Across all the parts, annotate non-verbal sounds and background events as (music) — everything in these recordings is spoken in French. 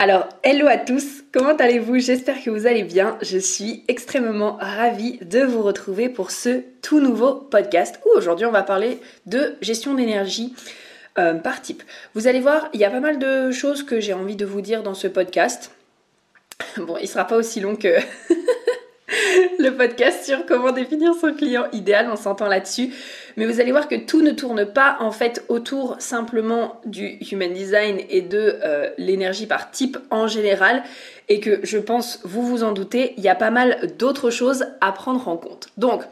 Alors, hello à tous, comment allez-vous? J'espère que vous allez bien. Je suis extrêmement ravie de vous retrouver pour ce tout nouveau podcast où aujourd'hui on va parler de gestion d'énergie euh, par type. Vous allez voir, il y a pas mal de choses que j'ai envie de vous dire dans ce podcast. Bon, il sera pas aussi long que (laughs) (laughs) le podcast sur comment définir son client idéal, on s'entend là-dessus. Mais vous allez voir que tout ne tourne pas en fait autour simplement du human design et de euh, l'énergie par type en général. Et que je pense, vous vous en doutez, il y a pas mal d'autres choses à prendre en compte. Donc,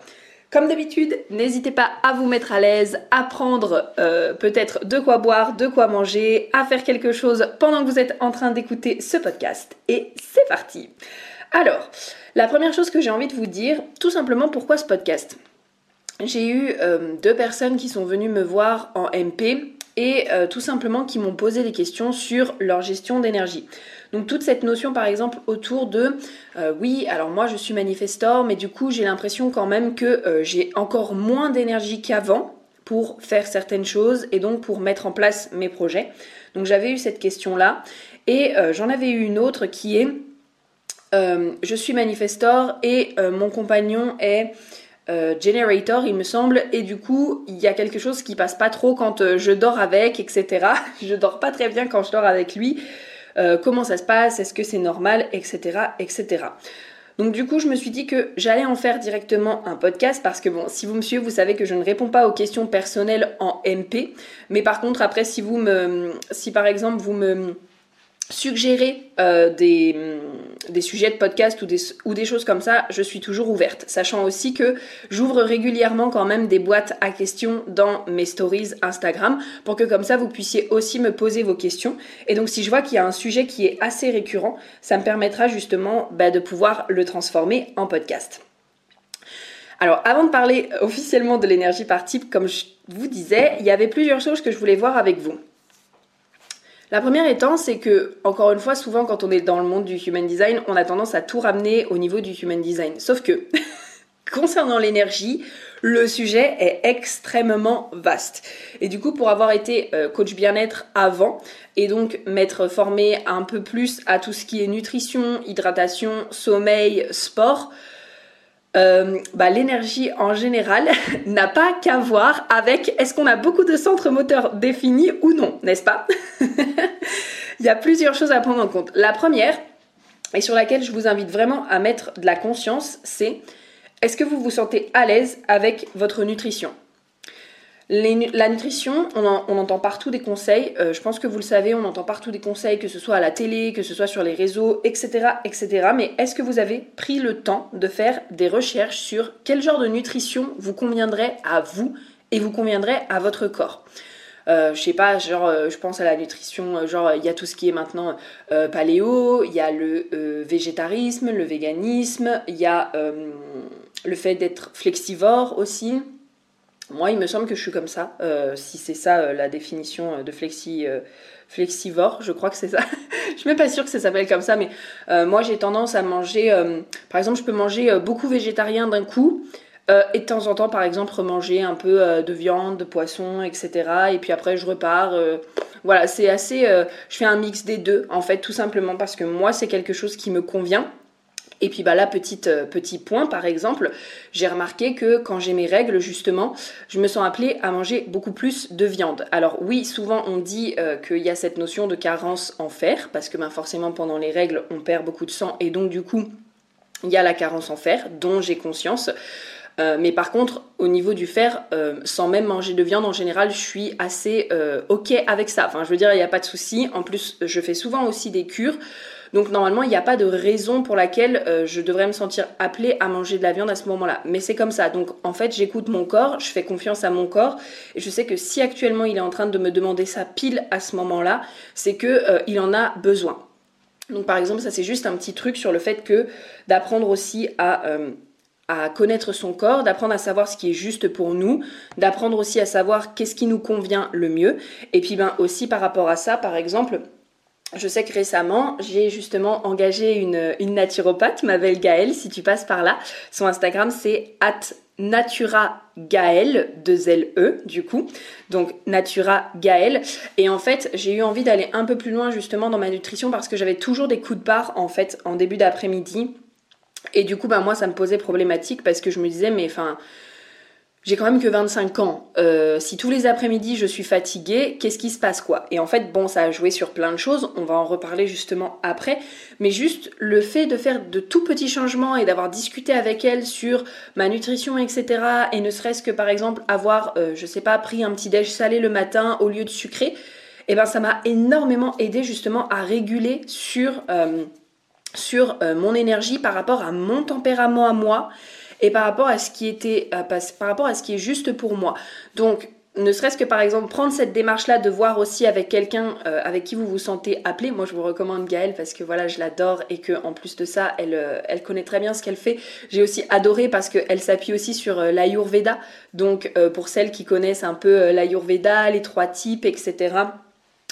comme d'habitude, n'hésitez pas à vous mettre à l'aise, à prendre euh, peut-être de quoi boire, de quoi manger, à faire quelque chose pendant que vous êtes en train d'écouter ce podcast. Et c'est parti Alors, la première chose que j'ai envie de vous dire, tout simplement pourquoi ce podcast? J'ai eu euh, deux personnes qui sont venues me voir en MP et euh, tout simplement qui m'ont posé des questions sur leur gestion d'énergie. Donc toute cette notion par exemple autour de euh, oui alors moi je suis manifestor mais du coup j'ai l'impression quand même que j'ai encore moins d'énergie qu'avant pour faire certaines choses et donc pour mettre en place mes projets. Donc j'avais eu cette question là et j'en avais eu une autre qui est je suis manifestor et mon compagnon est euh, generator, il me semble, et du coup, il y a quelque chose qui passe pas trop quand euh, je dors avec, etc. (laughs) je dors pas très bien quand je dors avec lui. Euh, comment ça se passe? Est-ce que c'est normal? Etc. Etc. Donc du coup, je me suis dit que j'allais en faire directement un podcast parce que bon, si vous me suivez, vous savez que je ne réponds pas aux questions personnelles en MP. Mais par contre, après, si vous me, si par exemple vous me suggérer euh, des, sujets de podcast ou des, ou des choses comme ça, je suis toujours ouverte. Sachant aussi que j'ouvre régulièrement quand même des boîtes à questions dans mes stories Instagram pour que comme ça vous puissiez aussi me poser vos questions. Et donc si je vois qu'il y a un sujet qui est assez récurrent, ça me permettra justement bah, de pouvoir le transformer en podcast. Alors avant de parler (laughs) officiellement de l'énergie par type, comme je vous disais, il y avait plusieurs choses que je voulais voir avec vous. La première étant, c'est que, encore une fois, souvent quand on est dans le monde du human design, on a tendance à tout ramener au niveau du human design. Sauf que, (laughs) concernant l'énergie, le sujet est extrêmement vaste. Et du coup, pour avoir été euh, coach bien-être avant, et donc m'être formé un peu plus à tout ce qui est nutrition, hydratation, sommeil, sport, euh, bah, l'énergie en général (laughs) n'a pas qu'à voir avec est-ce qu'on a beaucoup de centres moteurs définis ou non, n'est-ce pas (laughs) Il y a plusieurs choses à prendre en compte. La première, et sur laquelle je vous invite vraiment à mettre de la conscience, c'est est-ce que vous vous sentez à l'aise avec votre nutrition? La nutrition, on, entend partout des conseils. Euh, je pense que vous le savez, on entend partout des conseils, que ce soit à la télé, que ce soit sur les réseaux, etc., etc. Mais est-ce que vous avez pris le temps de faire des recherches sur quel genre de nutrition vous conviendrait à vous et vous conviendrait à votre corps? Euh, je sais pas, genre, euh, je pense à la nutrition, genre, il y a tout ce qui est maintenant paléo, il y a le végétarisme, le véganisme, il y a le fait d'être flexivore aussi. Moi, il me semble que je suis comme ça. Euh, si c'est ça euh, la définition euh, de flexi, flexivore, je crois que c'est ça. (laughs) je suis même pas sûre que ça s'appelle comme ça, mais moi j'ai tendance à manger. par exemple, je peux manger beaucoup végétarien d'un coup. et de temps en temps, par exemple, manger un peu de viande, de poisson, etc. Et puis après, je repars. voilà, c'est assez. je fais un mix des deux, en fait, tout simplement parce que moi, c'est quelque chose qui me convient. Et puis bah là, petite, euh, petit point par exemple, j'ai remarqué que quand j'ai mes règles justement, je me sens appelée à manger beaucoup plus de viande. Alors oui, souvent on dit euh, qu'il y a cette notion de carence en fer, parce que ben, forcément pendant les règles on perd beaucoup de sang et donc du coup il y a la carence en fer dont j'ai conscience. Euh, mais par contre, au niveau du fer, sans même manger de viande en général, je suis assez ok avec ça. Enfin, je veux dire, il n'y a pas de souci. En plus, je fais souvent aussi des cures. Donc normalement, il n'y a pas de raison pour laquelle euh, je devrais me sentir appelée à manger de la viande à ce moment-là. Mais c'est comme ça. Donc en fait, j'écoute mon corps, je fais confiance à mon corps et je sais que si actuellement il est en train de me demander ça pile à ce moment-là, c'est que euh, en a besoin. Donc par exemple, ça c'est juste un petit truc sur le fait que d'apprendre aussi à euh, à connaître son corps, d'apprendre à savoir ce qui est juste pour nous, d'apprendre aussi à savoir qu'est-ce qui nous convient le mieux. Et puis ben aussi par rapport à ça, par exemple, je sais que récemment, j'ai justement engagé une, naturopathe, ma belle Gaëlle, si tu passes par là. Son Instagram, c'est at Natura Gaël, deux L E du coup. Donc Natura Gaël. Et en fait, j'ai eu envie d'aller un peu plus loin justement dans ma nutrition parce que j'avais toujours des coups de barre en fait en début d'après-midi et du coup, bah, moi, ça me posait problématique parce que je me disais, mais enfin, j'ai quand même que 25 ans. Euh, si tous les après-midi je suis fatiguée, qu'est-ce qui se passe quoi? Et en fait, bon, ça a joué sur plein de choses, on va en reparler justement après, mais juste le fait de faire de tout petits changements et d'avoir discuté avec elle sur ma nutrition, etc. Et ne serait-ce que par exemple avoir, euh, je sais pas, pris un petit déj salé le matin au lieu de sucré, eh ben ça m'a énormément aidé justement à réguler sur... Euh, euh, mon énergie par rapport à mon tempérament à moi et par rapport à ce qui était euh, par rapport à ce qui est juste pour moi. Donc ne serait-ce que par exemple prendre cette démarche-là de voir aussi avec quelqu'un euh, avec qui vous vous sentez appelé. Moi, je vous recommande Gaëlle parce que voilà, je l'adore et que en plus de ça, elle, elle connaît très bien ce qu'elle fait. J'ai aussi adoré parce qu'elle s'appuie aussi sur l'Ayurveda. Donc, pour celles qui connaissent un peu l'Ayurveda, les trois types, etc.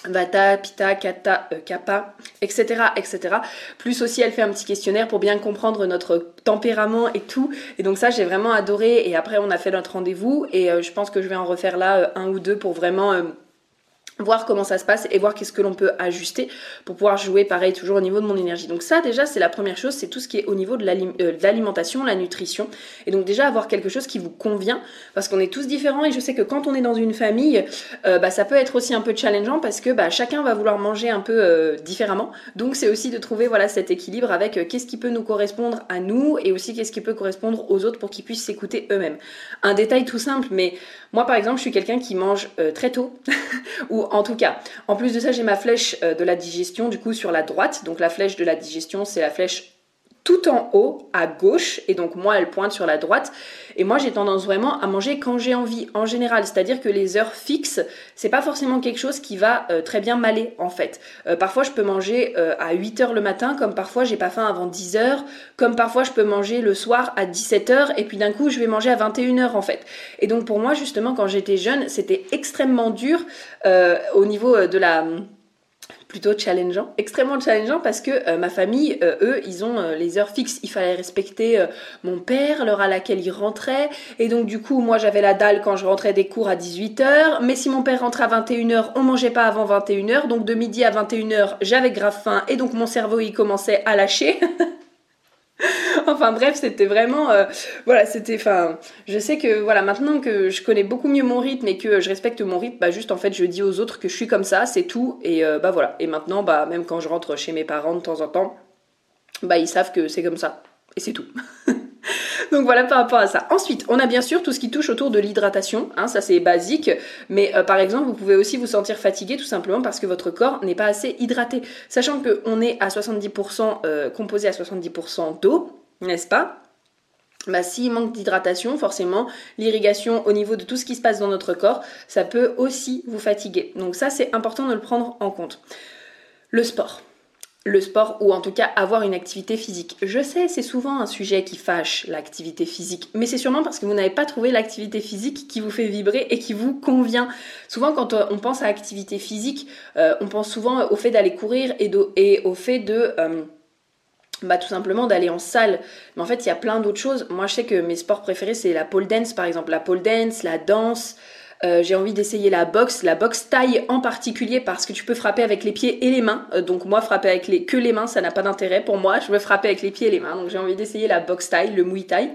Vata, Pitta, Kata, euh, Kappa, etc., etc. Plus aussi, elle fait un petit questionnaire pour bien comprendre notre tempérament et tout. Et donc ça, j'ai vraiment adoré. Et après, on a fait notre rendez-vous. Et euh, je pense que je vais en refaire là euh, un ou deux pour vraiment voir comment ça se passe et voir qu'est-ce que l'on peut ajuster pour pouvoir jouer pareil toujours au niveau de mon énergie. Donc ça déjà c'est la première chose, c'est tout ce qui est au niveau de euh, l'alimentation, la nutrition. Et donc déjà avoir quelque chose qui vous convient parce qu'on est tous différents et je sais que quand on est dans une famille, euh, bah, ça peut être aussi un peu challengeant parce que bah, chacun va vouloir manger un peu euh, différemment. Donc c'est aussi de trouver voilà cet équilibre avec qu'est-ce qui peut nous correspondre à nous et aussi qu'est-ce qui peut correspondre aux autres pour qu'ils puissent s'écouter eux-mêmes. Un détail tout simple mais moi par exemple je suis quelqu'un qui mange très tôt (laughs) ou en tout cas, en plus de ça, j'ai ma flèche euh, de la digestion du coup sur la droite. Donc la flèche de la digestion, c'est la flèche tout en haut à gauche et donc moi elle pointe sur la droite. Et moi j'ai tendance vraiment à manger quand j'ai envie en général. C'est-à-dire que les heures fixes c'est pas forcément quelque chose qui va euh, très bien m'aller en fait. Euh, parfois je peux manger euh, à 8 heures le matin comme parfois j'ai pas faim avant 10 heures comme parfois je peux manger le soir à 17 heures et puis d'un coup je vais manger à 21 heures en fait. Et donc pour moi justement quand j'étais jeune c'était extrêmement dur au niveau de la plutôt challengeant, extrêmement challengeant parce que euh, ma famille, euh, eux, ils ont euh, les heures fixes. Il fallait respecter mon père, l'heure à laquelle il rentrait. Et donc du coup, moi j'avais la dalle quand je rentrais des cours à 18h. Mais si mon père rentrait à 21h, on mangeait pas avant 21h. Donc de midi à 21h, j'avais grave faim. Et donc mon cerveau, il commençait à lâcher. (laughs) (laughs) enfin bref, c'était vraiment, euh, voilà, c'était, enfin, je sais que voilà, maintenant que je connais beaucoup mieux mon rythme et que je respecte mon rythme, bah juste en fait, je dis aux autres que je suis comme ça, c'est tout, et euh, bah voilà. Et maintenant, bah même quand je rentre chez mes parents de temps en temps, bah ils savent que c'est comme ça, et c'est tout. (laughs) Donc voilà par rapport à ça. Ensuite, on a bien sûr tout ce qui touche autour de l'hydratation. Hein, ça c'est basique. Mais euh, par exemple, vous pouvez aussi vous sentir fatigué tout simplement parce que votre corps n'est pas assez hydraté. Sachant qu'on est à 70% euh, composé à 70% d'eau, n'est-ce pas? Bah, s'il manque d'hydratation, forcément, l'irrigation au niveau de tout ce qui se passe dans notre corps, ça peut aussi vous fatiguer. Donc ça, c'est important de le prendre en compte. Le sport le sport ou en tout cas avoir une activité physique. Je sais, c'est souvent un sujet qui fâche l'activité physique, mais c'est sûrement parce que vous n'avez pas trouvé l'activité physique qui vous fait vibrer et qui vous convient. Souvent quand euh, on pense à activité physique, euh, on pense souvent au fait d'aller courir et, au fait de... Euh, bah, tout simplement d'aller en salle. Mais en fait, il y a plein d'autres choses. Moi, je sais que mes sports préférés, c'est la pole dance, par exemple. La pole dance, la danse, euh, j'ai envie d'essayer la boxe, la boxe taille en particulier parce que tu peux frapper avec les pieds et les mains. Euh, donc moi, frapper avec les, que les mains, ça n'a pas d'intérêt pour moi. Je veux frapper avec les pieds et les mains. Donc j'ai envie d'essayer la boxe taille, le muay thai.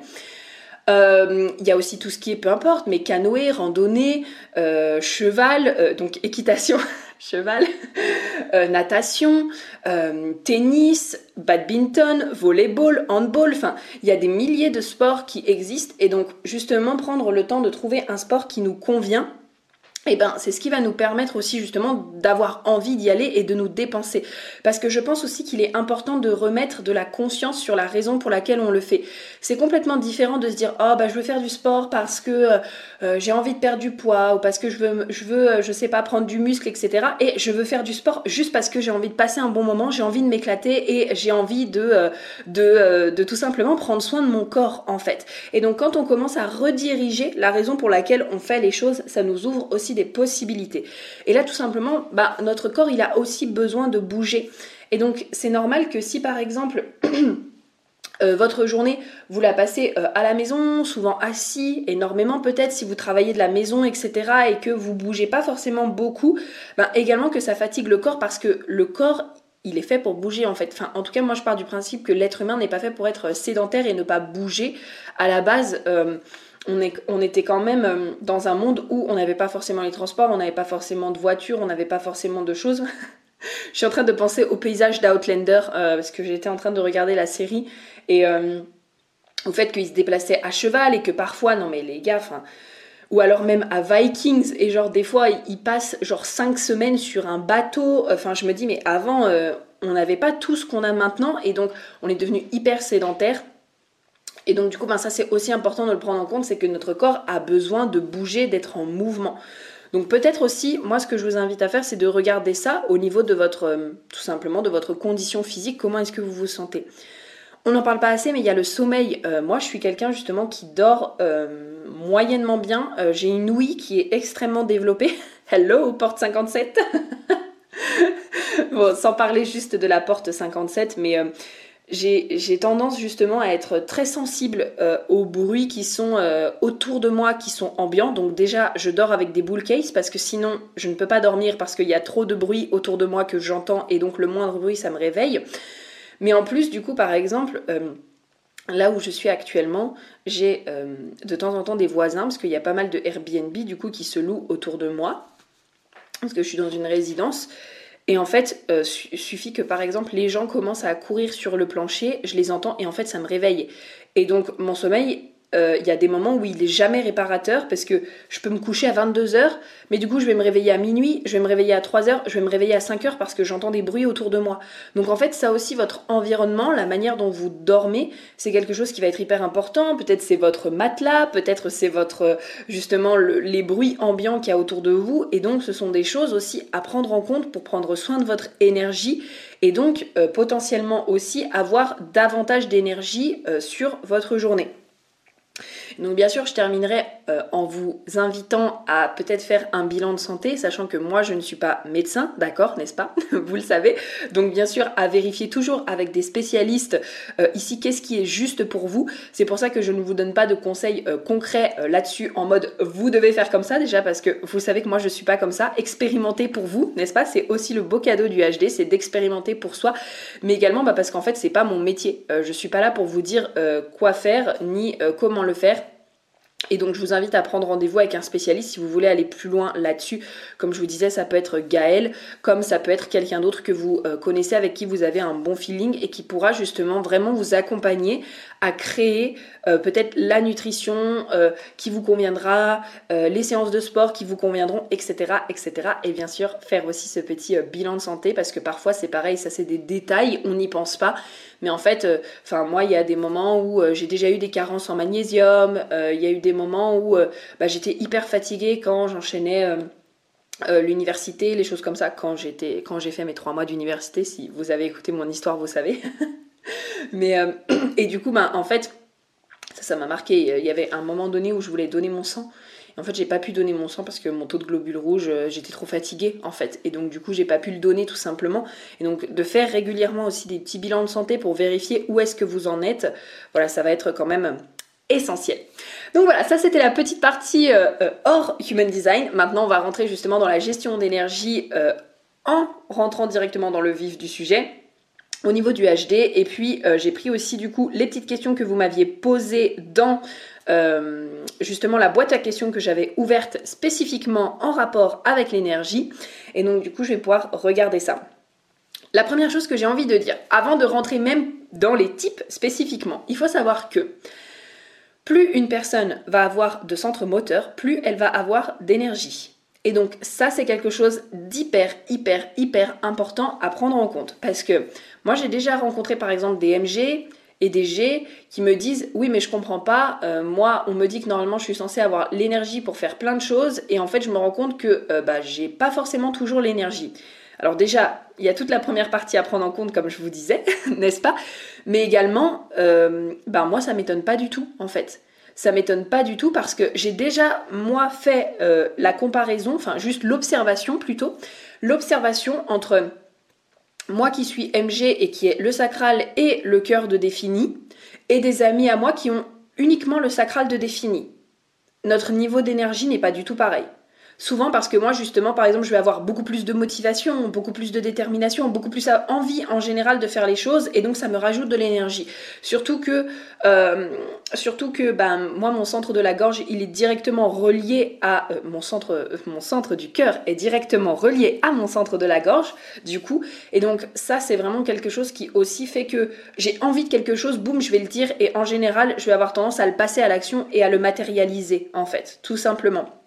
Euh, il y a aussi tout ce qui est peu importe, mais canoë, randonnée, cheval, donc équitation. (laughs) cheval, (laughs) euh, natation, euh, tennis, badminton, volleyball, handball, enfin, il y a des milliers de sports qui existent. Et donc justement prendre le temps de trouver un sport qui nous convient eh ben c'est ce qui va nous permettre aussi justement d'avoir envie d'y aller et de nous dépenser. Parce que je pense aussi qu'il est important de remettre de la conscience sur la raison pour laquelle on le fait. C'est complètement différent de se dire oh bah je veux faire du sport parce que euh, euh, j'ai envie de perdre du poids ou parce que je veux je veux euh, je sais pas prendre du muscle etc. Et je veux faire du sport juste parce que j'ai envie de passer un bon moment, j'ai envie de m'éclater et j'ai envie de, de de tout simplement prendre soin de mon corps en fait. Et donc quand on commence à rediriger la raison pour laquelle on fait les choses, ça nous ouvre aussi des possibilités. Et là, tout simplement, bah, notre corps, il a aussi besoin de bouger. Et donc, c'est normal que si par exemple, (clears throat) euh, votre journée, vous la passez euh, à la maison, souvent assis, énormément peut-être si vous travaillez de la maison, etc., et que vous bougez pas forcément beaucoup, bah, également que ça fatigue le corps parce que le corps, il est fait pour bouger en fait. Enfin, en tout cas, moi je pars du principe que l'être humain n'est pas fait pour être sédentaire et ne pas bouger. À la base, euh, on, était quand même euh, dans un monde où on n'avait pas forcément les transports, on n'avait pas forcément de voitures, on n'avait pas forcément de choses. (laughs) je suis en train de penser au paysage d'Outlander euh, parce que j'étais en train de regarder la série et euh, au fait qu'ils se déplaçaient à cheval et que parfois, non mais les gars, ou alors même à Vikings et genre des fois ils passent genre cinq semaines sur un bateau enfin je me dis mais avant on n'avait pas tout ce qu'on a maintenant et donc on est devenu hyper sédentaire et donc du coup, ben, ça c'est aussi important de le prendre en compte, c'est que notre corps a besoin de bouger, d'être en mouvement. Donc peut-être aussi, moi ce que je vous invite à faire, c'est de regarder ça au niveau de votre, euh, tout simplement, de votre condition physique, comment est-ce que vous vous sentez? On n'en parle pas assez, mais il y a le sommeil. Euh, moi, je suis quelqu'un justement qui dort euh, moyennement bien. J'ai une ouïe qui est extrêmement développée. (laughs) Hello, porte 57. (laughs) bon, sans parler juste de la porte 57, mais j'ai tendance justement à être très sensible euh, aux bruits qui sont euh, autour de moi, qui sont ambiants. Donc déjà, je dors avec des bull parce que sinon, je ne peux pas dormir parce qu'il y a trop de bruit autour de moi que j'entends et donc le moindre bruit, ça me réveille. Mais en plus, du coup, par exemple, euh, là où je suis actuellement, j'ai de temps en temps des voisins parce qu'il y a pas mal de Airbnb du coup qui se louent autour de moi parce que je suis dans une résidence. Et en fait, euh, suffit que par exemple les gens commencent à courir sur le plancher, je les entends et en fait ça me réveille. Et donc mon sommeil euh, il y a des moments où il est jamais réparateur parce que je peux me coucher à 22h, mais du coup je vais me réveiller à minuit, je vais me réveiller à 3h, je vais me réveiller à 5h parce que j'entends des bruits autour de moi. Donc en fait ça aussi votre environnement, la manière dont vous dormez, c'est quelque chose qui va être hyper important. Peut-être c'est votre matelas, peut-être c'est votre justement les bruits ambiants qu'il y a autour de vous, et donc ce sont des choses aussi à prendre en compte pour prendre soin de votre énergie et donc euh, potentiellement aussi avoir davantage d'énergie euh, sur votre journée. Donc bien sûr, je terminerai euh, en vous invitant à peut-être faire un bilan de santé, sachant que moi je ne suis pas médecin, d'accord, n'est-ce pas? (laughs) Vous le savez. Donc bien sûr, à vérifier toujours avec des spécialistes euh, ici qu'est-ce qui est juste pour vous. C'est pour ça que je ne vous donne pas de conseils euh, concrets là-dessus en mode vous devez faire comme ça déjà parce que vous savez que moi je suis pas comme ça. Expérimenter pour vous, n'est-ce pas? C'est aussi le beau cadeau du HD, c'est d'expérimenter pour soi, mais également bah, parce qu'en fait c'est pas mon métier. je suis pas là pour vous dire quoi faire ni comment le faire. Et donc je vous invite à prendre rendez-vous avec un spécialiste si vous voulez aller plus loin là-dessus. Comme je vous disais, ça peut être Gaël, comme ça peut être quelqu'un d'autre que vous euh, connaissez avec qui vous avez un bon feeling et qui pourra justement vraiment vous accompagner à créer euh, peut-être la nutrition euh, qui vous conviendra, les séances de sport qui vous conviendront, etc., etc. Et bien sûr faire aussi ce petit bilan de santé parce que parfois c'est pareil, ça c'est des détails, on n'y pense pas. Mais en fait, euh, enfin moi, il y a des moments où euh, j'ai déjà eu des carences en magnésium. Euh, il y a eu des moments où bah, j'étais hyper fatiguée quand j'enchaînais. l'université, les choses comme ça, quand j'ai fait mes trois mois d'université, si vous avez écouté mon histoire, vous savez. (laughs) Mais (clears throat) et du coup, bah, en fait, ça, ça m'a marqué. Il y avait un moment donné où je voulais donner mon sang en fait, j'ai pas pu donner mon sang parce que mon taux de globules rouges, euh, j'étais trop fatiguée en fait. Et donc, du coup, j'ai pas pu le donner tout simplement. Et donc, de faire régulièrement aussi des petits bilans de santé pour vérifier où est-ce que vous en êtes, voilà, ça va être quand même essentiel. Donc voilà, ça c'était la petite partie euh, euh, hors Human Design. Maintenant, on va rentrer justement dans la gestion d'énergie en rentrant directement dans le vif du sujet au niveau du HD et puis j'ai pris aussi du coup les petites questions que vous m'aviez posées dans euh, justement la boîte à questions que j'avais ouverte spécifiquement en rapport avec l'énergie. Et donc du coup, je vais pouvoir regarder ça. La première chose que j'ai envie de dire, avant de rentrer même dans les types spécifiquement, il faut savoir que plus une personne va avoir de centre moteur, plus elle va avoir d'énergie. Et donc ça, c'est quelque chose d'hyper, hyper, hyper important à prendre en compte. Parce que moi, j'ai déjà rencontré par exemple des MG et des G qui me disent oui mais je comprends pas, euh, moi on me dit que normalement je suis censée avoir l'énergie pour faire plein de choses et en fait je me rends compte que euh, bah, j'ai pas forcément toujours l'énergie. Alors déjà, il y a toute la première partie à prendre en compte, comme je vous disais, (laughs) n'est-ce pas? Mais également, euh, bah, moi, ça m'étonne pas du tout, en fait ça m'étonne pas du tout parce que j'ai déjà moi fait la comparaison, enfin juste l'observation plutôt, l'observation entre moi qui suis MG et qui est le sacral et le cœur de défini, et des amis à moi qui ont uniquement le sacral de défini. Notre niveau d'énergie n'est pas du tout pareil. Souvent parce que moi, justement, par exemple, je vais avoir beaucoup plus de motivation, beaucoup plus de détermination, beaucoup plus envie en général de faire les choses, et donc ça me rajoute de l'énergie. Surtout que, euh, surtout que, ben, moi, mon centre de la gorge, il est directement relié à euh, mon centre, euh, mon centre du cœur est directement relié à mon centre de la gorge, du coup, et donc ça, c'est vraiment quelque chose qui aussi fait que j'ai envie de quelque chose, boum, je vais le dire, et en général, je vais avoir tendance à le passer à l'action et à le matérialiser, en fait, tout simplement.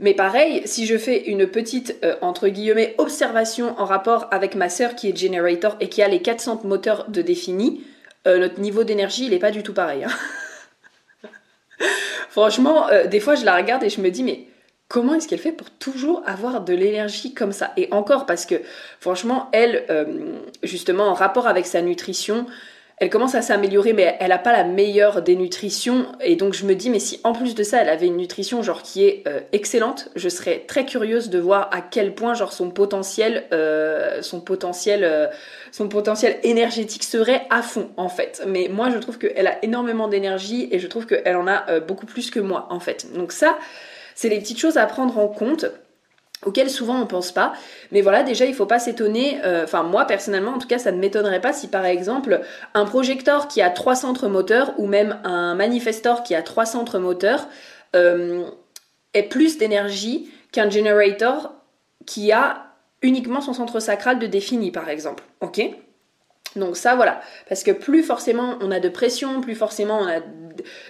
Mais pareil, si je fais une petite, euh, entre guillemets, observation en rapport avec ma sœur qui est generator et qui a les 400 moteurs de défini, euh, notre niveau d'énergie, il n'est pas du tout pareil. Hein. (laughs) Franchement, euh, des fois, je la regarde et je me dis, mais comment est-ce qu'elle fait pour toujours avoir de l'énergie comme ça? Et encore, parce que franchement, elle, justement, en rapport avec sa nutrition, elle commence à s'améliorer, mais elle n'a pas la meilleure des nutritions. Et donc je me dis, mais si en plus de ça, elle avait une nutrition genre qui est euh, excellente, je serais très curieuse de voir à quel point genre son potentiel, euh, son potentiel, euh, son potentiel énergétique serait à fond en fait. Mais moi, je trouve qu'elle a énormément d'énergie et je trouve qu'elle en a beaucoup plus que moi en fait. Donc ça, c'est les petites choses à prendre en compte auxquels souvent on pense pas. Mais voilà, déjà il faut pas s'étonner, euh, enfin moi personnellement en tout cas ça ne m'étonnerait pas si par exemple un projecteur qui a trois centres moteurs ou même un manifestor qui a trois centres moteurs euh, ait plus d'énergie qu'un generator qui a uniquement son centre sacral de défini par exemple. Ok? Donc ça voilà, parce que plus forcément on a de pression, plus forcément on a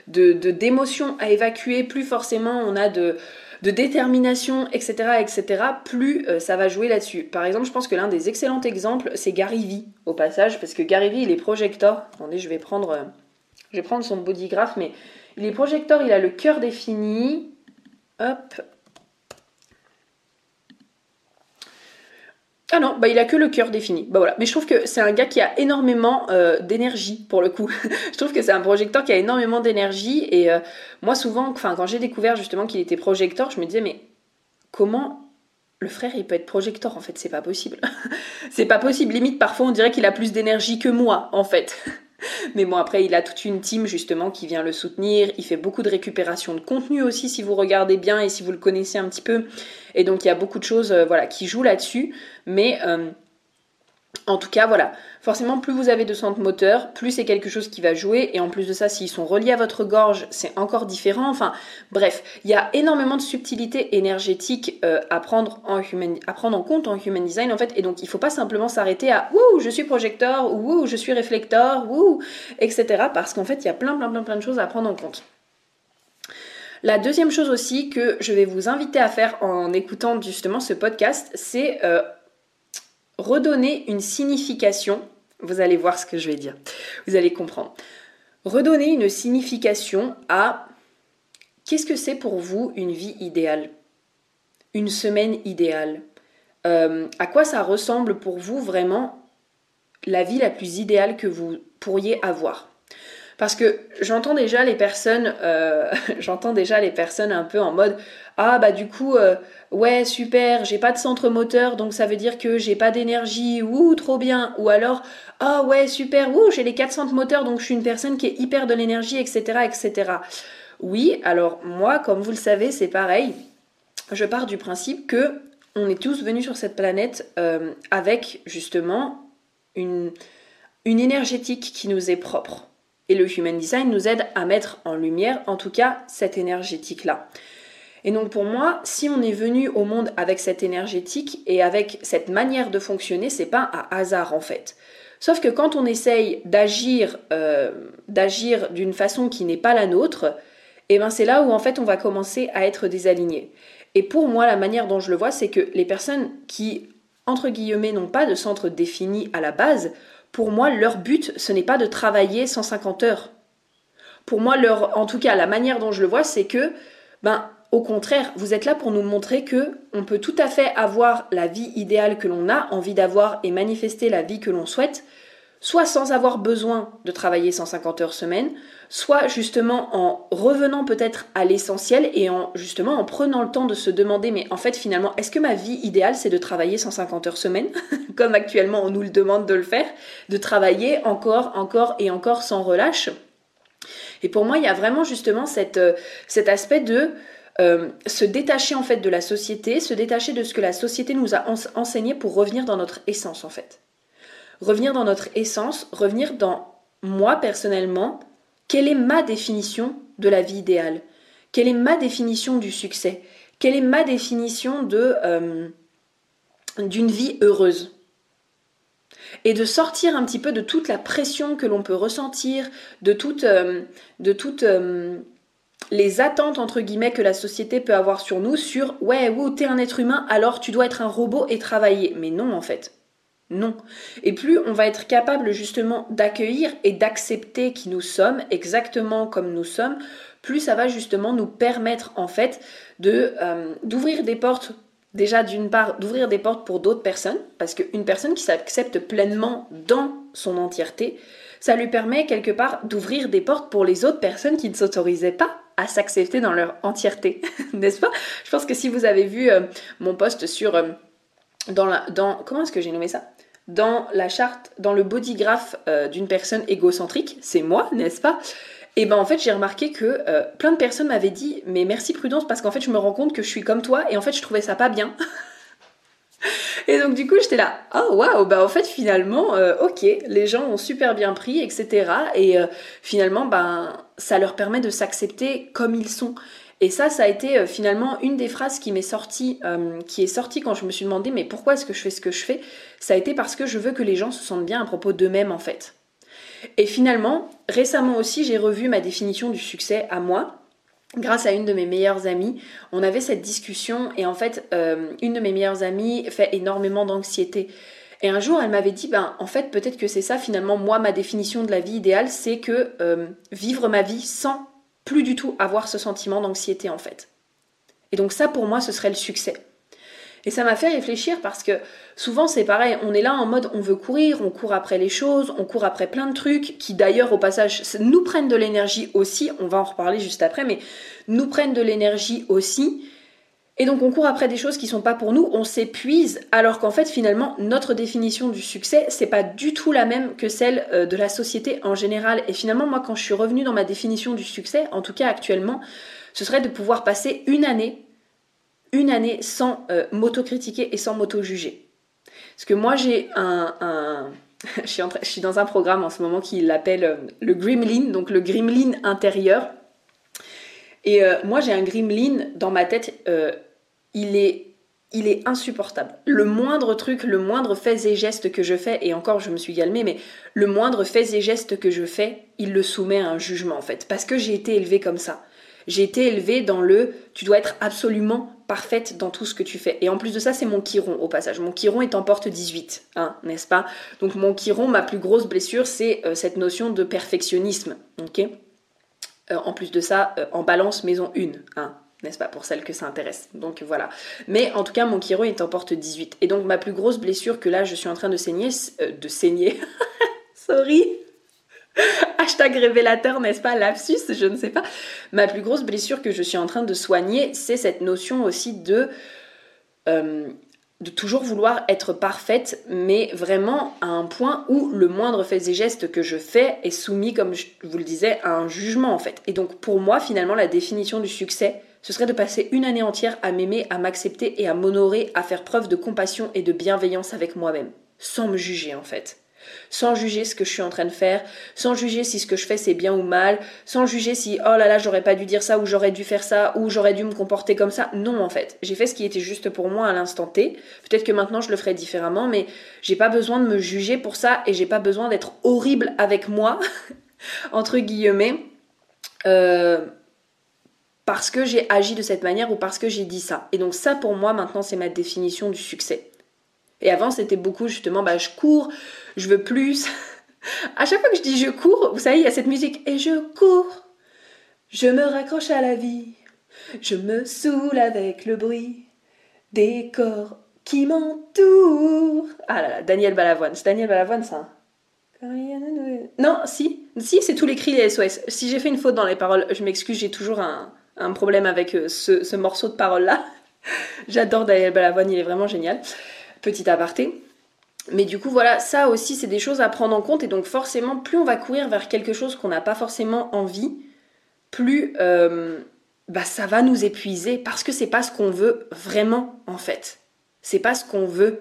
de d'émotions à évacuer, plus forcément on a de de détermination, etc., etc., plus euh, ça va jouer là-dessus. Par exemple, je pense que l'un des excellents exemples, c'est Gary Vee, au passage, parce que Gary Vee, il est projector. Attendez, je vais prendre, euh, je vais prendre son bodygraph, mais il est projector, il a le cœur défini. Hop, Ah non, bah il a que le cœur défini. Bah voilà. Mais je trouve que c'est un gars qui a énormément euh, d'énergie pour le coup. (laughs) je trouve que c'est un projecteur qui a énormément d'énergie et euh, moi souvent, enfin quand j'ai découvert justement qu'il était projecteur, je me disais mais comment le frère il peut être projecteur en fait? C'est pas possible. (laughs) c'est pas possible. Limite parfois on dirait qu'il a plus d'énergie que moi en fait. (laughs) Mais bon, après, il a toute une team justement qui vient le soutenir. Il fait beaucoup de récupération de contenu aussi, si vous regardez bien et si vous le connaissez un petit peu. Et donc, il y a beaucoup de choses euh, voilà, qui jouent là-dessus. Mais euh, en tout cas, voilà. Forcément, plus vous avez de centres moteurs, plus c'est quelque chose qui va jouer. Et en plus de ça, s'ils sont reliés à votre gorge, c'est encore différent. Enfin, bref, il y a énormément de subtilités énergétiques euh, à, prendre en compte en human design, en fait. Et donc, il ne faut pas simplement s'arrêter à Wouh, je suis projecteur, ou je suis réflecteur, ou etc. Parce qu'en fait, il y a plein, plein, plein, plein de choses à prendre en compte. La deuxième chose aussi que je vais vous inviter à faire en écoutant justement ce podcast, c'est euh, redonner une signification, vous allez voir ce que je vais dire, vous allez comprendre. Redonner une signification à qu'est-ce que c'est pour vous une vie idéale, une semaine idéale, euh, à quoi ça ressemble pour vous vraiment la vie la plus idéale que vous pourriez avoir? Parce que j'entends déjà les personnes, euh, (laughs) j'entends déjà les personnes un peu en mode ah bah du coup euh, ouais super j'ai pas de centre moteur donc ça veut dire que j'ai pas d'énergie ouh trop bien. Ou alors ah ouais super ouh j'ai les quatre centres moteurs donc je suis une personne qui est hyper de l'énergie etc etc. Oui alors moi comme vous le savez c'est pareil. Je pars du principe que on est tous venus sur cette planète euh, avec justement une, une énergétique qui nous est propre et le Human Design nous aide à mettre en lumière, en tout cas, cette énergétique-là. Et donc pour moi, si on est venu au monde avec cette énergétique et avec cette manière de fonctionner, c'est pas un hasard en fait. Sauf que quand on essaye d'agir, euh, d'agir d'une façon qui n'est pas la nôtre, et ben c'est là où en fait on va commencer à être désaligné. Et pour moi, la manière dont je le vois, c'est que les personnes qui, entre guillemets, n'ont pas de centre défini à la base, pour moi, leur but, ce n'est pas de travailler 150 heures. Pour moi, leur, en tout cas, la manière dont je le vois, c'est que, ben, au contraire, vous êtes là pour nous montrer que on peut tout à fait avoir la vie idéale que l'on a envie d'avoir et manifester la vie que l'on souhaite, soit sans avoir besoin de travailler 150 heures semaine, soit justement en revenant peut-être à l'essentiel et en justement en prenant le temps de se demander mais en fait finalement est-ce que ma vie idéale c'est de travailler 150 heures semaine (laughs) comme actuellement on nous le demande de le faire, de travailler encore, encore et encore sans relâche? Et pour moi il y a vraiment justement euh, cet aspect de euh, se détacher en fait de la société, se détacher de ce que la société nous a enseigné pour revenir dans notre essence en fait revenir dans notre essence, revenir dans moi personnellement, quelle est ma définition de la vie idéale? Quelle est ma définition du succès? Quelle est ma définition de euh, d'une vie heureuse? Et de sortir un petit peu de toute la pression que l'on peut ressentir, de toutes, euh, euh, les attentes entre guillemets que la société peut avoir sur nous sur ouais, ou t'es un être humain, alors tu dois être un robot et travailler. Mais non en fait. Non. Et plus on va être capable justement d'accueillir et d'accepter qui nous sommes, exactement comme nous sommes, plus ça va justement nous permettre en fait euh, d'ouvrir des portes déjà d'une part d'ouvrir des portes pour d'autres personnes parce qu'une personne qui s'accepte pleinement dans son entièreté ça lui permet quelque part d'ouvrir des portes pour les autres personnes qui ne s'autorisaient pas à s'accepter dans leur entièreté (laughs) n'est-ce pas? Je pense que si vous avez vu euh, mon post sur euh, dans la dans comment est-ce que j'ai nommé ça? Dans la charte, dans le bodygraph euh, d'une personne égocentrique, c'est moi, n'est-ce pas? Et ben en fait j'ai remarqué que euh, plein de personnes m'avaient dit mais merci Prudence parce qu'en fait je me rends compte que je suis comme toi et en fait je trouvais ça pas bien. (laughs) et donc du coup j'étais là oh waouh bah en fait finalement euh, ok les gens ont super bien pris etc et finalement ben ça leur permet de s'accepter comme ils sont et ça, ça a été euh, finalement une des phrases qui m'est sortie, euh, qui est sortie quand je me suis demandé mais pourquoi est-ce que je fais ce que je fais? Ça a été parce que je veux que les gens se sentent bien à propos d'eux-mêmes en fait. Et finalement, récemment aussi, j'ai revu ma définition du succès à moi. Grâce à une de mes meilleures amies, on avait cette discussion et en fait, euh, une de mes meilleures amies fait énormément d'anxiété. Et un jour, elle m'avait dit, ben en fait, peut-être que c'est ça finalement, moi, ma définition de la vie idéale, c'est que vivre ma vie sans plus du tout avoir ce sentiment d'anxiété en fait. Et donc ça pour moi ce serait le succès. Et ça m'a fait réfléchir parce que souvent c'est pareil, on est là en mode on veut courir, on court après les choses, on court après plein de trucs qui d'ailleurs au passage nous prennent de l'énergie aussi, on va en reparler juste après, mais nous prennent de l'énergie aussi. Et donc on court après des choses qui sont pas pour nous, on s'épuise, alors qu'en fait finalement notre définition du succès c'est pas du tout la même que celle euh, de la société en général. Et finalement moi quand je suis revenue dans ma définition du succès, en tout cas actuellement, ce serait de pouvoir passer une année, une année sans euh, m'auto-critiquer et sans m'auto-juger. Parce que moi j'ai un, (laughs) je, suis dans un programme en ce moment qui l'appelle euh, le Gremlin, donc le Gremlin intérieur. Et moi j'ai un Gremlin dans ma tête il est il est insupportable. Le moindre truc, le moindre fait et geste que je fais, et encore je me suis calmée, mais le moindre fait et geste que je fais, il le soumet à un jugement en fait, parce que j'ai été élevée comme ça. J'ai été élevée dans le tu dois être absolument parfaite dans tout ce que tu fais. Et en plus de ça, c'est mon chiron au passage. Mon chiron est en porte 18, hein, n'est-ce pas? Donc mon chiron, ma plus grosse blessure, c'est euh, cette notion de perfectionnisme. ok? Euh, en plus de ça, euh, en balance maison 1, hein, n'est-ce pas, pour celles que ça intéresse. Donc voilà. Mais en tout cas, mon Kiro est en porte 18. Et donc ma plus grosse blessure que là, je suis en train de saigner, euh, de saigner, (laughs) sorry, hashtag révélateur, n'est-ce pas, lapsus, je ne sais pas. Ma plus grosse blessure que je suis en train de soigner, c'est cette notion aussi de... Euh, de toujours vouloir être parfaite, mais vraiment à un point où le moindre fait et geste que je fais est soumis, comme je vous le disais, à un jugement en fait. Et donc pour moi, finalement, la définition du succès, ce serait de passer une année entière à m'aimer, à m'accepter et à m'honorer, à faire preuve de compassion et de bienveillance avec moi-même, sans me juger en fait. Sans juger ce que je suis en train de faire, sans juger si ce que je fais c'est bien ou mal, sans juger si oh là là j'aurais pas dû dire ça ou j'aurais dû faire ça ou j'aurais dû me comporter comme ça. Non en fait, j'ai fait ce qui était juste pour moi à l'instant T. Peut-être que maintenant je le ferai différemment, mais j'ai pas besoin de me juger pour ça et j'ai pas besoin d'être horrible avec moi (laughs) entre guillemets. Euh, parce que j'ai agi de cette manière ou parce que j'ai dit ça. Et donc ça pour moi maintenant c'est ma définition du succès. Et avant c'était beaucoup justement bah je cours, je veux plus. (laughs) à chaque fois que je dis je cours, vous savez il y a cette musique et je cours, je me raccroche à la vie, je me saoule avec le bruit des corps qui m'entourent. Ah là là, Daniel Balavoine, c'est Daniel Balavoine ça. Non, si, si, c'est tous les cris les SOS. Si j'ai fait une faute dans les paroles, je m'excuse, j'ai toujours un, problème avec euh, ce, morceau de parole-là. (laughs) J'adore Daniel Balavoine, il est vraiment génial. Petit aparté. Mais du coup, voilà, ça aussi, c'est des choses à prendre en compte. Et donc, forcément, plus on va courir vers quelque chose qu'on n'a pas forcément envie, plus euh, bah, ça va nous épuiser parce que c'est pas ce qu'on veut vraiment, en fait. C'est pas ce qu'on veut.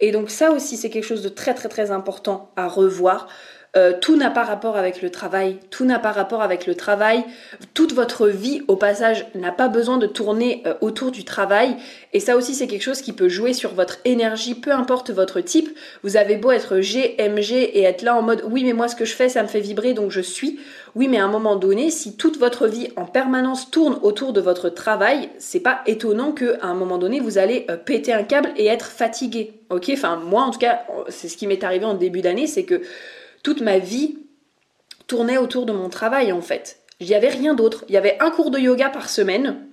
Et donc ça aussi, c'est quelque chose de très très très important à revoir. Euh, tout n'a pas rapport avec le travail, tout n'a pas rapport avec le travail. Toute votre vie, au passage, n'a pas besoin de tourner euh, autour du travail. Et ça aussi, c'est quelque chose qui peut jouer sur votre énergie, peu importe votre type. Vous avez beau être G, MG et être là en mode oui, mais moi ce que je fais, ça me fait vibrer, donc je suis. Oui, mais à un moment donné, si toute votre vie en permanence tourne autour de votre travail, c'est pas étonnant qu'à un moment donné, vous allez euh, péter un câble et être fatigué. Ok? Enfin, moi, en tout cas, c'est ce qui m'est arrivé en début d'année, c'est que toute ma vie tournait autour de mon travail en fait. Il n'y rien d'autre. Il y avait un cours de yoga par semaine.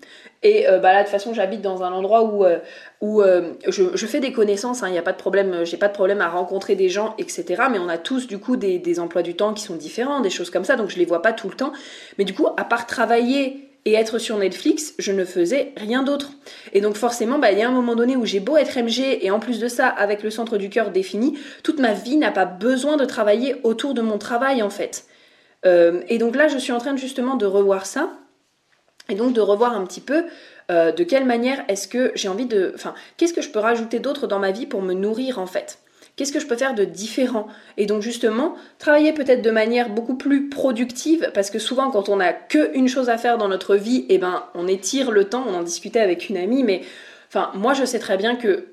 Et euh, bah là, de toute façon, j'habite dans un endroit où, euh, euh, je, fais des connaissances, hein. il n'y a pas de problème, j'ai pas de problème à rencontrer des gens, etc. Mais on a tous, du coup, des, emplois du temps qui sont différents, des choses comme ça, donc je les vois pas tout le temps. Mais du coup, à part travailler et être sur Netflix, je ne faisais rien d'autre. Et donc forcément, bah, il y a un moment donné où j'ai beau être MG et en plus de ça, avec le centre du cœur défini, toute ma vie n'a pas besoin de travailler autour de mon travail en fait. Euh, et donc là, je suis en train justement de revoir ça et donc de revoir un petit peu euh, de quelle manière est-ce que j'ai envie de... Enfin, qu'est-ce que je peux rajouter d'autre dans ma vie pour me nourrir en fait Qu'est-ce que je peux faire de différent? Et donc justement, travailler peut-être de manière beaucoup plus productive, parce que souvent quand on n'a qu'une chose à faire dans notre vie, eh ben on étire le temps, on en discutait avec une amie, mais enfin moi je sais très bien que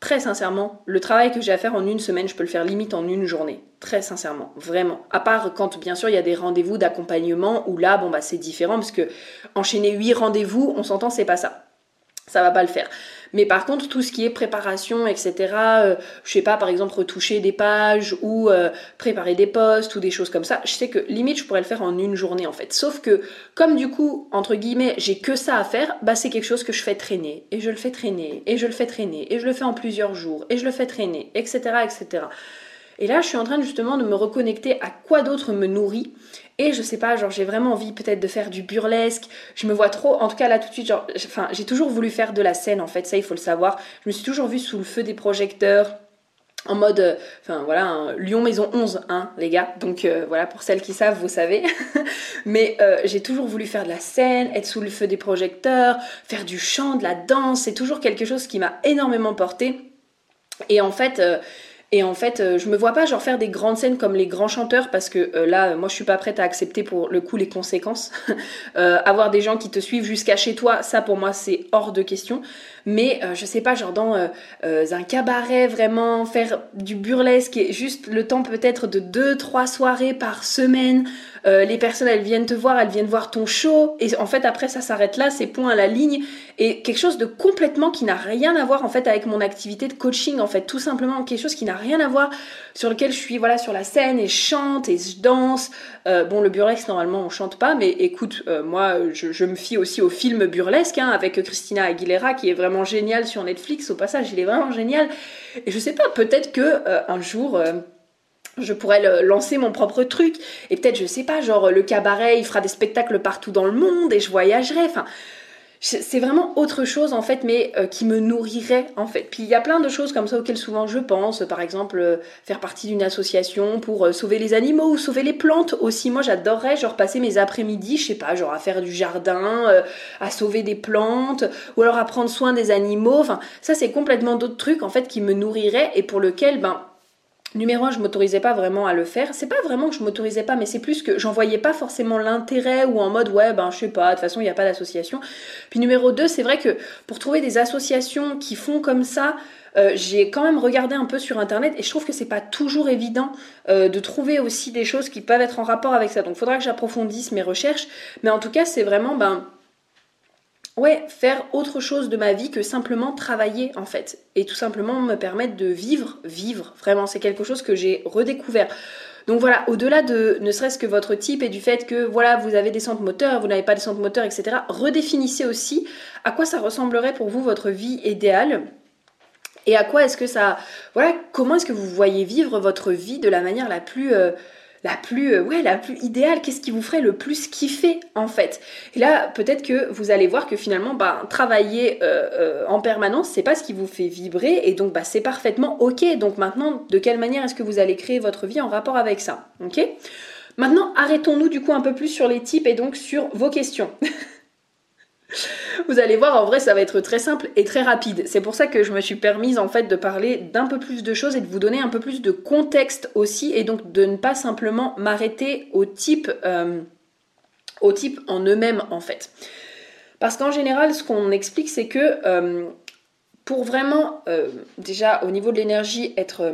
très sincèrement, le travail que j'ai à faire en une semaine, je peux le faire limite en une journée. Très sincèrement, vraiment. À part quand, bien sûr, il y a des rendez-vous d'accompagnement où là, bon, bah, c'est différent parce que enchaîner huit rendez-vous, on s'entend, c'est pas ça. Ça va pas le faire. Mais par contre, tout ce qui est préparation, etc., euh, je sais pas, par exemple, retoucher des pages ou euh, préparer des posts ou des choses comme ça, je sais que limite, je pourrais le faire en une journée en fait. Sauf que, comme du coup, entre guillemets, j'ai que ça à faire, bah c'est quelque chose que je fais traîner. Et je le fais traîner, et je le fais traîner, et je le fais en plusieurs jours, et je le fais traîner, etc., etc. Et là, je suis en train justement de me reconnecter à quoi d'autre me nourrit. Et je sais pas, genre j'ai vraiment envie peut-être de faire du burlesque. Je me vois trop, en tout cas là tout de suite, genre, enfin j'ai toujours voulu faire de la scène en fait, ça il faut le savoir. Je me suis toujours vue sous le feu des projecteurs en mode, euh, enfin voilà, Lyon Maison 11, hein, les gars. Donc euh, voilà, pour celles qui savent, vous savez. (laughs) Mais euh, j'ai toujours voulu faire de la scène, être sous le feu des projecteurs, faire du chant, de la danse. C'est toujours quelque chose qui m'a énormément porté. Et en fait, et en fait, euh, je me vois pas genre faire des grandes scènes comme les grands chanteurs parce que euh, là, moi, je suis pas prête à accepter pour le coup les conséquences. (laughs) Euh, avoir des gens qui te suivent jusqu'à chez toi, ça pour moi c'est hors de question. Mais je sais pas, genre dans un cabaret vraiment faire du burlesque et juste le temps peut-être de deux trois soirées par semaine euh, les personnes elles viennent te voir, elles viennent voir ton show, et en fait après ça s'arrête là, c'est point à la ligne, et quelque chose de complètement qui n'a rien à voir en fait avec mon activité de coaching, en fait tout simplement quelque chose qui n'a rien à voir, sur lequel je suis voilà sur la scène et je chante et je danse. Euh, bon le burlesque normalement on chante pas, mais écoute euh, moi je, me fie aussi au film burlesque hein, avec Christina Aguilera qui est vraiment génial sur Netflix. Au passage il est vraiment génial, et je sais pas peut-être que un jour je pourrais lancer mon propre truc. Et peut-être je sais pas genre le cabaret il fera des spectacles partout dans le monde et je voyagerai. Enfin c'est vraiment autre chose en fait mais euh, qui me nourrirait en fait. Puis il y a plein de choses comme ça auxquelles souvent je pense. Par exemple euh, faire partie d'une association pour euh, sauver les animaux ou sauver les plantes aussi. Moi j'adorerais genre passer mes après-midi je sais pas genre à faire du jardin à sauver des plantes ou alors à prendre soin des animaux. Enfin ça c'est complètement d'autres trucs en fait qui me nourriraient et pour lequel ben Numéro un, je m'autorisais pas vraiment à le faire. C'est pas vraiment que je m'autorisais pas, mais c'est plus que j'en voyais pas forcément l'intérêt ou en mode ouais ben je sais pas, de toute façon il n'y a pas d'association. Puis numéro deux, c'est vrai que pour trouver des associations qui font comme ça, euh, j'ai quand même regardé un peu sur internet et je trouve que c'est pas toujours évident euh, de trouver aussi des choses qui peuvent être en rapport avec ça. Donc faudra que j'approfondisse mes recherches, mais en tout cas c'est vraiment ben ouais, faire autre chose de ma vie que simplement travailler en fait. Et tout simplement me permettre de vivre, vivre. Vraiment, c'est quelque chose que j'ai redécouvert. Donc voilà, au-delà de ne serait-ce que votre type et du fait que voilà, vous avez des centres moteurs, vous n'avez pas des centres moteurs, etc., redéfinissez aussi à quoi ça ressemblerait pour vous votre vie idéale. Et à quoi est-ce que ça. Voilà, comment est-ce que vous voyez vivre votre vie de la manière la plus. Euh, la plus, euh, ouais, la plus idéale, qu'est-ce qui vous ferait le plus kiffer en fait? Et là, peut-être que vous allez voir que finalement, bah, travailler euh, euh, en permanence, c'est pas ce qui vous fait vibrer, et donc bah, c'est parfaitement ok. Donc maintenant, de quelle manière est-ce que vous allez créer votre vie en rapport avec ça, ok? Maintenant, arrêtons-nous du coup un peu plus sur les types et donc sur vos questions. (laughs) Vous allez voir, en vrai, ça va être très simple et très rapide. C'est pour ça que je me suis permise en fait de parler d'un peu plus de choses et de vous donner un peu plus de contexte aussi, et donc de ne pas simplement m'arrêter au type, euh, en eux-mêmes en fait. Parce qu'en général, ce qu'on explique, c'est que euh, pour vraiment, euh, déjà au niveau de l'énergie, être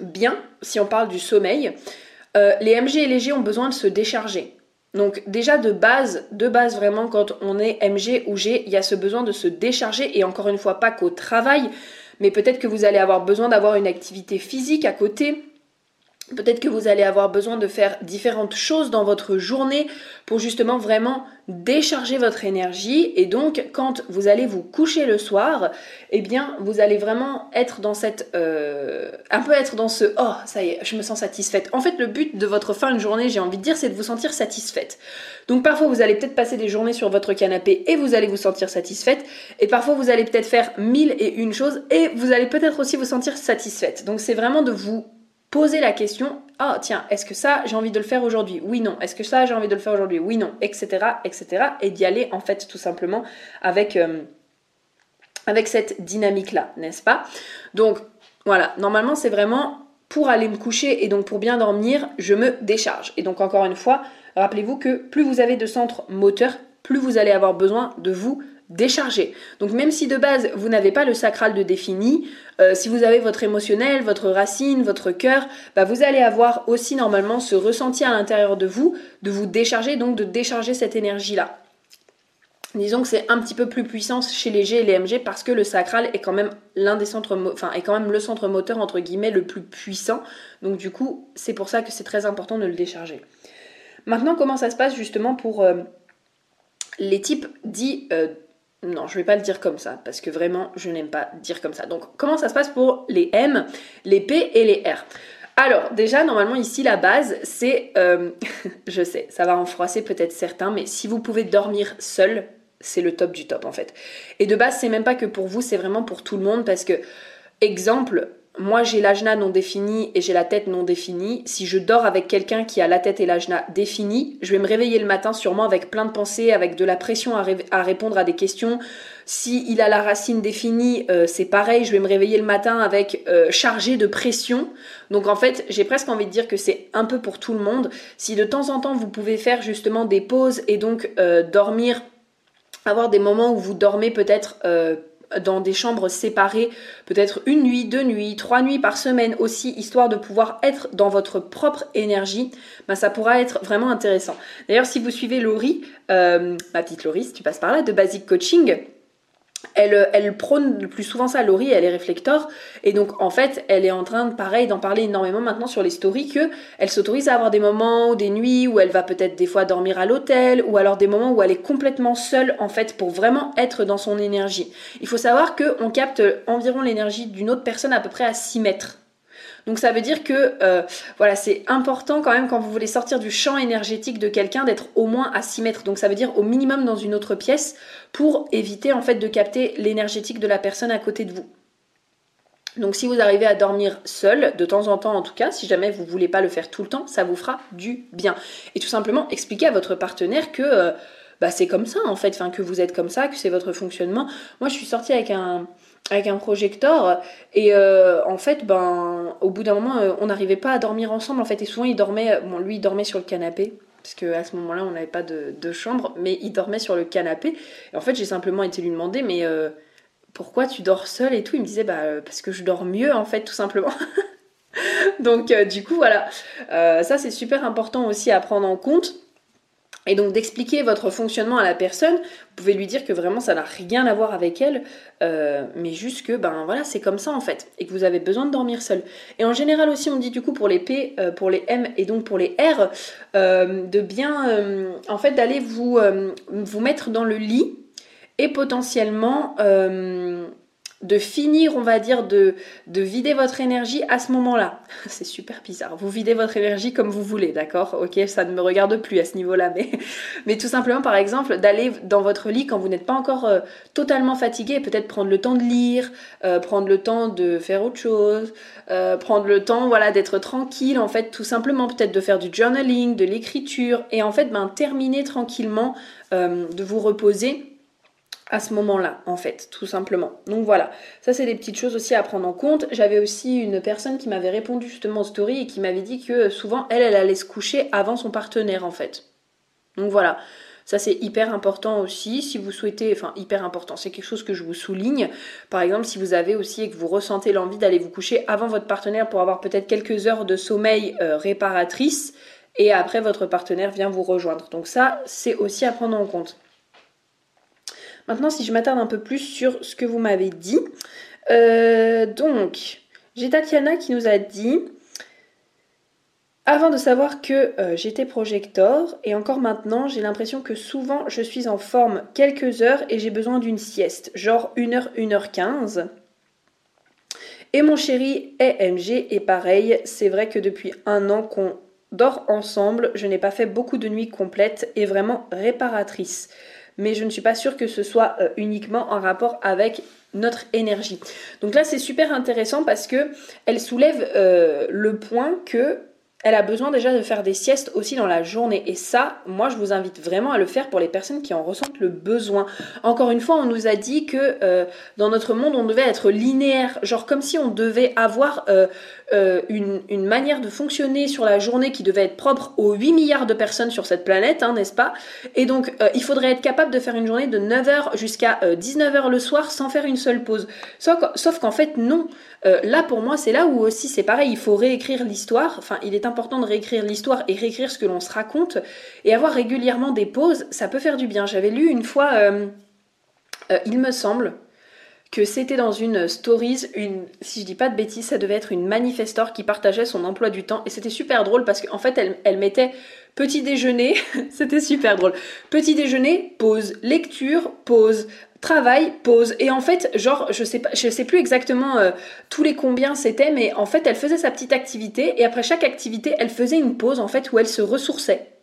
bien, si on parle du sommeil, les MG et les G ont besoin de se décharger. Donc déjà de base, de base vraiment quand on est MG ou G, il y a ce besoin de se décharger. Et encore une fois pas qu'au travail, mais peut-être que vous allez avoir besoin d'avoir une activité physique à côté, Peut-être que vous allez avoir besoin de faire différentes choses dans votre journée pour justement vraiment décharger votre énergie et donc quand vous allez vous coucher le soir, eh bien vous allez vraiment être dans cette euh, un peu être dans ce oh ça y est je me sens satisfaite. En fait le but de votre fin de journée j'ai envie de dire c'est de vous sentir satisfaite. Donc parfois vous allez peut-être passer des journées sur votre canapé et vous allez vous sentir satisfaite et parfois vous allez peut-être faire mille et une choses et vous allez peut-être aussi vous sentir satisfaite. Donc c'est vraiment de vous poser la question ah tiens est-ce que ça j'ai envie de le faire aujourd'hui? Oui non est-ce que ça j'ai envie de le faire aujourd'hui? Oui non etc etc et d'y aller en fait tout simplement avec euh, avec cette dynamique là n'est-ce pas? Donc voilà. Normalement c'est vraiment pour aller me coucher et donc pour bien dormir je me décharge. Et donc encore une fois rappelez-vous que plus vous avez de centres moteurs plus vous allez avoir besoin de vous décharger. Donc même si de base vous n'avez pas le sacral de défini, euh, si vous avez votre émotionnel, votre racine, votre cœur, bah vous allez avoir aussi normalement ce ressenti à l'intérieur de vous de vous décharger, donc de décharger cette énergie-là. Disons que c'est un petit peu plus puissant chez les G et les MG parce que le sacral est quand même l'un des centres, enfin est quand même le centre moteur entre guillemets le plus puissant. Donc du coup, c'est pour ça que c'est très important de le décharger. Maintenant, comment ça se passe justement pour euh, les types dits euh, non, je vais pas le dire comme ça, parce que vraiment, je n'aime pas dire comme ça. Donc, comment ça se passe pour les M, les P et les R? Alors, déjà, normalement, ici, la base, c'est... Euh, (laughs) je sais, ça va en froisser peut-être certains, mais si vous pouvez dormir seul, c'est le top du top, en fait. Et de base, c'est même pas que pour vous, c'est vraiment pour tout le monde, parce que, exemple, moi j'ai l'ajna non défini et j'ai la tête non définie, si je dors avec quelqu'un qui a la tête et l'ajna définie, je vais me réveiller le matin sûrement avec plein de pensées, avec de la pression à, répondre à des questions. Si il a la racine définie, euh, c'est pareil, je vais me réveiller le matin avec euh, chargé de pression. Donc en fait, j'ai presque envie de dire que c'est un peu pour tout le monde. Si de temps en temps vous pouvez faire justement des pauses et donc euh, dormir avoir des moments où vous dormez peut-être dans des chambres séparées, peut-être une nuit, deux nuits, trois nuits par semaine aussi, histoire de pouvoir être dans votre propre énergie, bah, ça pourra être vraiment intéressant. D'ailleurs, si vous suivez Laurie, euh, ma petite Laurie, si tu passes par là, de Basic Coaching, elle, elle, prône le plus souvent ça, Laurie, elle est réflector, et donc en fait, elle est en train de, pareil, d'en parler énormément maintenant sur les stories, que elle s'autorise à avoir des moments ou des nuits où elle va peut-être des fois dormir à l'hôtel, ou alors des moments où elle est complètement seule, en fait, pour vraiment être dans son énergie. Il faut savoir qu'on capte environ l'énergie d'une autre personne à peu près à 6 mètres. Donc ça veut dire que euh, voilà, c'est important quand même quand vous voulez sortir du champ énergétique de quelqu'un d'être au moins à 6 mètres. Donc ça veut dire au minimum dans une autre pièce pour éviter en fait de capter l'énergétique de la personne à côté de vous. Donc si vous arrivez à dormir seul, de temps en temps en tout cas, si jamais vous ne voulez pas le faire tout le temps, ça vous fera du bien. Et tout simplement expliquer à votre partenaire que euh, bah c'est comme ça en fait, que vous êtes comme ça, que c'est votre fonctionnement. Moi je suis sortie avec un avec un projecteur et euh, en fait ben au bout d'un moment euh, on n'arrivait pas à dormir ensemble en fait et souvent il dormait bon lui il dormait sur le canapé parce qu'à ce moment-là on n'avait pas de, chambre mais il dormait sur le canapé et en fait j'ai simplement été lui demander mais euh, pourquoi tu dors seul et tout il me disait bah parce que je dors mieux en fait tout simplement. (laughs) Donc du coup voilà. Ça c'est super important aussi à prendre en compte et donc d'expliquer votre fonctionnement à la personne, vous pouvez lui dire que vraiment ça n'a rien à voir avec elle, euh, mais juste que ben voilà c'est comme ça en fait, et que vous avez besoin de dormir seul. Et en général aussi on dit du coup pour les P, euh, pour les M et donc pour les R, euh, de bien en fait d'aller vous, vous mettre dans le lit et potentiellement de finir, on va dire, de, de vider votre énergie à ce moment-là. (laughs) C'est super bizarre. Vous videz votre énergie comme vous voulez, d'accord? Ok, ça ne me regarde plus à ce niveau-là, mais, (laughs) mais tout simplement, par exemple, d'aller dans votre lit quand vous n'êtes pas encore euh, totalement fatigué, peut-être prendre le temps de lire, euh, prendre le temps de faire autre chose, euh, prendre le temps, voilà, d'être tranquille, en fait, tout simplement, peut-être de faire du journaling, de l'écriture, et en fait, ben, terminer tranquillement, de vous reposer à ce moment-là, en fait, tout simplement. Donc voilà, ça c'est des petites choses aussi à prendre en compte. J'avais aussi une personne qui m'avait répondu justement en story et qui m'avait dit que souvent elle, elle allait se coucher avant son partenaire en fait. Donc voilà, ça c'est hyper important aussi. Si vous souhaitez, enfin hyper important, c'est quelque chose que je vous souligne. Par exemple, si vous avez aussi et que vous ressentez l'envie d'aller vous coucher avant votre partenaire pour avoir peut-être quelques heures de sommeil euh, réparatrice et après votre partenaire vient vous rejoindre. Donc ça, c'est aussi à prendre en compte. Maintenant, si je m'attarde un peu plus sur ce que vous m'avez dit. Euh, donc, j'ai Tatiana qui nous a dit avant de savoir que euh, j'étais projecteur, et encore maintenant, j'ai l'impression que souvent je suis en forme quelques heures et j'ai besoin d'une sieste, genre 1h, 1h15. Et mon chéri est MG, et pareil, c'est vrai que depuis un an qu'on dort ensemble, je n'ai pas fait beaucoup de nuits complètes et vraiment réparatrices mais je ne suis pas sûre que ce soit euh, uniquement en rapport avec notre énergie. Donc là, c'est super intéressant parce que elle soulève euh, le point que elle a besoin déjà de faire des siestes aussi dans la journée. Et ça, moi, je vous invite vraiment à le faire pour les personnes qui en ressentent le besoin. Encore une fois, on nous a dit que euh, dans notre monde, on devait être linéaire, genre comme si on devait avoir euh, une, manière de fonctionner sur la journée qui devait être propre aux 8 milliards de personnes sur cette planète, hein, n'est-ce pas? Et donc, il faudrait être capable de faire une journée de 9h jusqu'à 19h le soir sans faire une seule pause. Sauf, qu'en fait, non. là, pour moi, c'est là où aussi c'est pareil, il faut réécrire l'histoire. Enfin, il est important de réécrire l'histoire et réécrire ce que l'on se raconte et avoir régulièrement des pauses, ça peut faire du bien. J'avais lu une fois, euh, euh, il me semble, que c'était dans une stories, une, si je dis pas de bêtises, ça devait être une manifestor qui partageait son emploi du temps et c'était super drôle parce qu'en fait elle, elle mettait petit déjeuner, (laughs) c'était super drôle, petit déjeuner, pause, lecture, pause, travail, pause. Et en fait, genre, je sais pas, je sais plus exactement euh, tous les combien c'était, mais en fait, elle faisait sa petite activité et après chaque activité, elle faisait une pause en fait où elle se ressourçait.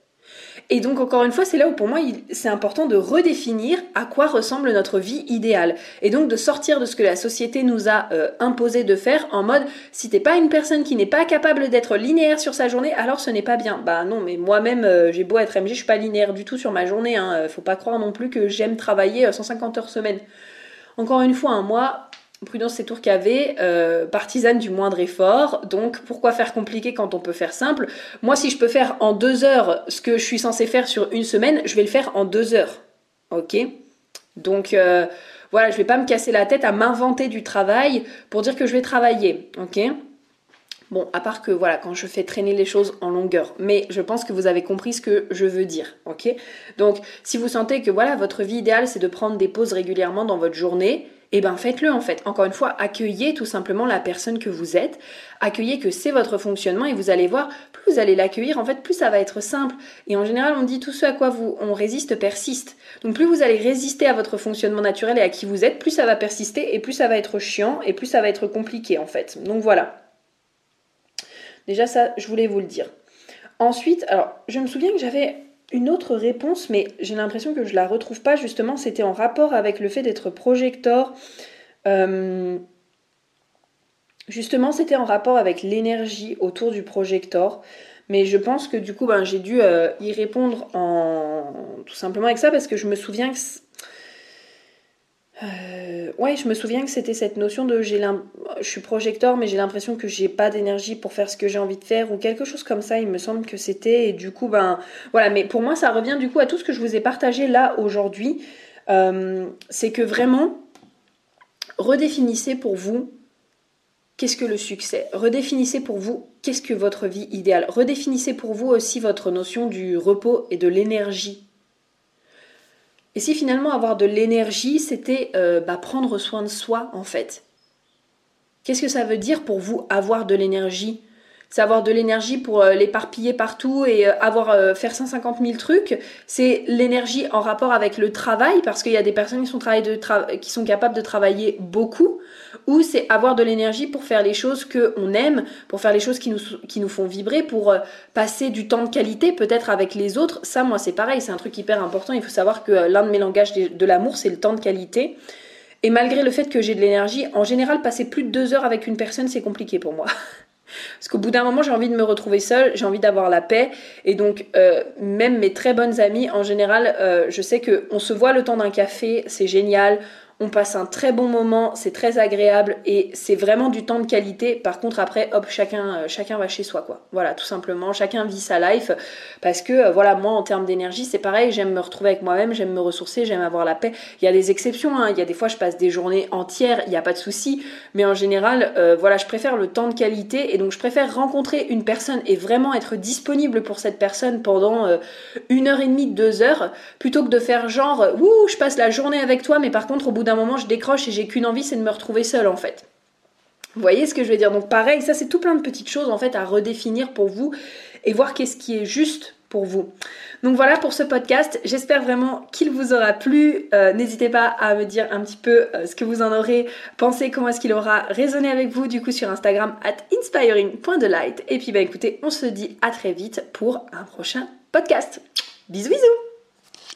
Et donc encore une fois, c'est là où pour moi c'est important de redéfinir à quoi ressemble notre vie idéale. Et donc de sortir de ce que la société nous a euh, imposé de faire en mode si t'es pas une personne qui n'est pas capable d'être linéaire sur sa journée, alors ce n'est pas bien. Bah non, mais moi-même euh, j'ai beau être MG, je suis pas linéaire du tout sur ma journée. Hein. Faut pas croire non plus que j'aime travailler 150 euh, heures semaine. Encore une fois, un mois, Prudence c'est Tourcavé, euh, partisane du moindre effort. Donc pourquoi faire compliqué quand on peut faire simple? Moi, si je peux faire en deux heures ce que je suis censé faire sur une semaine, je vais le faire en deux heures. Ok? Donc euh, voilà, je vais pas me casser la tête à m'inventer du travail pour dire que je vais travailler. Ok? Bon, à part que voilà, quand je fais traîner les choses en longueur, mais je pense que vous avez compris ce que je veux dire, ok? Donc, si vous sentez que voilà, votre vie idéale c'est de prendre des pauses régulièrement dans votre journée, eh ben faites-le en fait. Encore une fois, accueillez tout simplement la personne que vous êtes, accueillez que c'est votre fonctionnement et vous allez voir, plus vous allez l'accueillir, en fait, plus ça va être simple. Et en général, on dit tout ce à quoi on résiste persiste. Donc plus vous allez résister à votre fonctionnement naturel et à qui vous êtes, plus ça va persister et plus ça va être chiant et plus ça va être compliqué en fait. Donc voilà. Déjà ça, je voulais vous le dire. Ensuite, alors je me souviens que j'avais une autre réponse, mais j'ai l'impression que je la retrouve pas justement. C'était en rapport avec le fait d'être projecteur. Justement, c'était en rapport avec l'énergie autour du projecteur. Mais je pense que du coup, ben, j'ai dû euh, y répondre en tout simplement avec ça parce que je me souviens que euh, ouais, je me souviens que c'était cette notion de j'ai je suis projecteur mais j'ai l'impression que j'ai pas d'énergie pour faire ce que j'ai envie de faire ou quelque chose comme ça, il me semble que c'était. Et du coup ben voilà, mais pour moi ça revient du coup à tout ce que je vous ai partagé là aujourd'hui, euh, c'est que vraiment redéfinissez pour vous qu'est-ce que le succès, redéfinissez pour vous qu'est-ce que votre vie idéale, redéfinissez pour vous aussi votre notion du repos et de l'énergie et si finalement avoir de l'énergie, c'était euh, bah, prendre soin de soi en fait? Qu'est-ce que ça veut dire pour vous avoir de l'énergie? C'est avoir de l'énergie pour euh, l'éparpiller partout et euh, avoir faire 150 000 trucs. C'est l'énergie en rapport avec le travail parce qu'il y a des personnes qui sont, qui sont capables de travailler beaucoup ou c'est avoir de l'énergie pour faire les choses qu'on aime, pour faire les choses qui nous, qui nous font vibrer, pour euh, passer du temps de qualité peut-être avec les autres. Ça, moi, c'est pareil, c'est un truc hyper important. Il faut savoir que euh, l'un de mes langages de, l'amour, c'est le temps de qualité. Et malgré le fait que j'ai de l'énergie, en général, passer plus de deux heures avec une personne, c'est compliqué pour moi. (laughs) Parce qu'au bout d'un moment, j'ai envie de me retrouver seule, j'ai envie d'avoir la paix. Et donc, euh, même mes très bonnes amies, en général, je sais qu'on se voit le temps d'un café, c'est génial on passe un très bon moment, c'est très agréable et c'est vraiment du temps de qualité. Par contre, après, hop, chacun, euh, va chez soi, quoi. Voilà, tout simplement, chacun vit sa life parce que, euh, voilà, moi, en termes d'énergie, c'est pareil, j'aime me retrouver avec moi-même, j'aime me ressourcer, j'aime avoir la paix. Il y a des exceptions, hein. il y a des fois, je passe des journées entières, il n'y a pas de souci, mais en général, euh, voilà, je préfère le temps de qualité et donc je préfère rencontrer une personne et vraiment être disponible pour cette personne pendant une heure et demie, deux heures, plutôt que de faire genre, ouh, je passe la journée avec toi, mais par contre, au bout d'un moment, je décroche et j'ai qu'une envie, c'est de me retrouver seule en fait. Vous voyez ce que je veux dire? Donc pareil, ça c'est tout plein de petites choses en fait à redéfinir pour vous et voir qu'est-ce qui est juste pour vous. Donc voilà pour ce podcast, j'espère vraiment qu'il vous aura plu. Euh, n'hésitez pas à me dire un petit peu euh, ce que vous en aurez pensé, comment est-ce qu'il aura résonné avec vous du coup sur Instagram at inspiring.delight. Et puis bah écoutez, on se dit à très vite pour un prochain podcast. Bisous bisous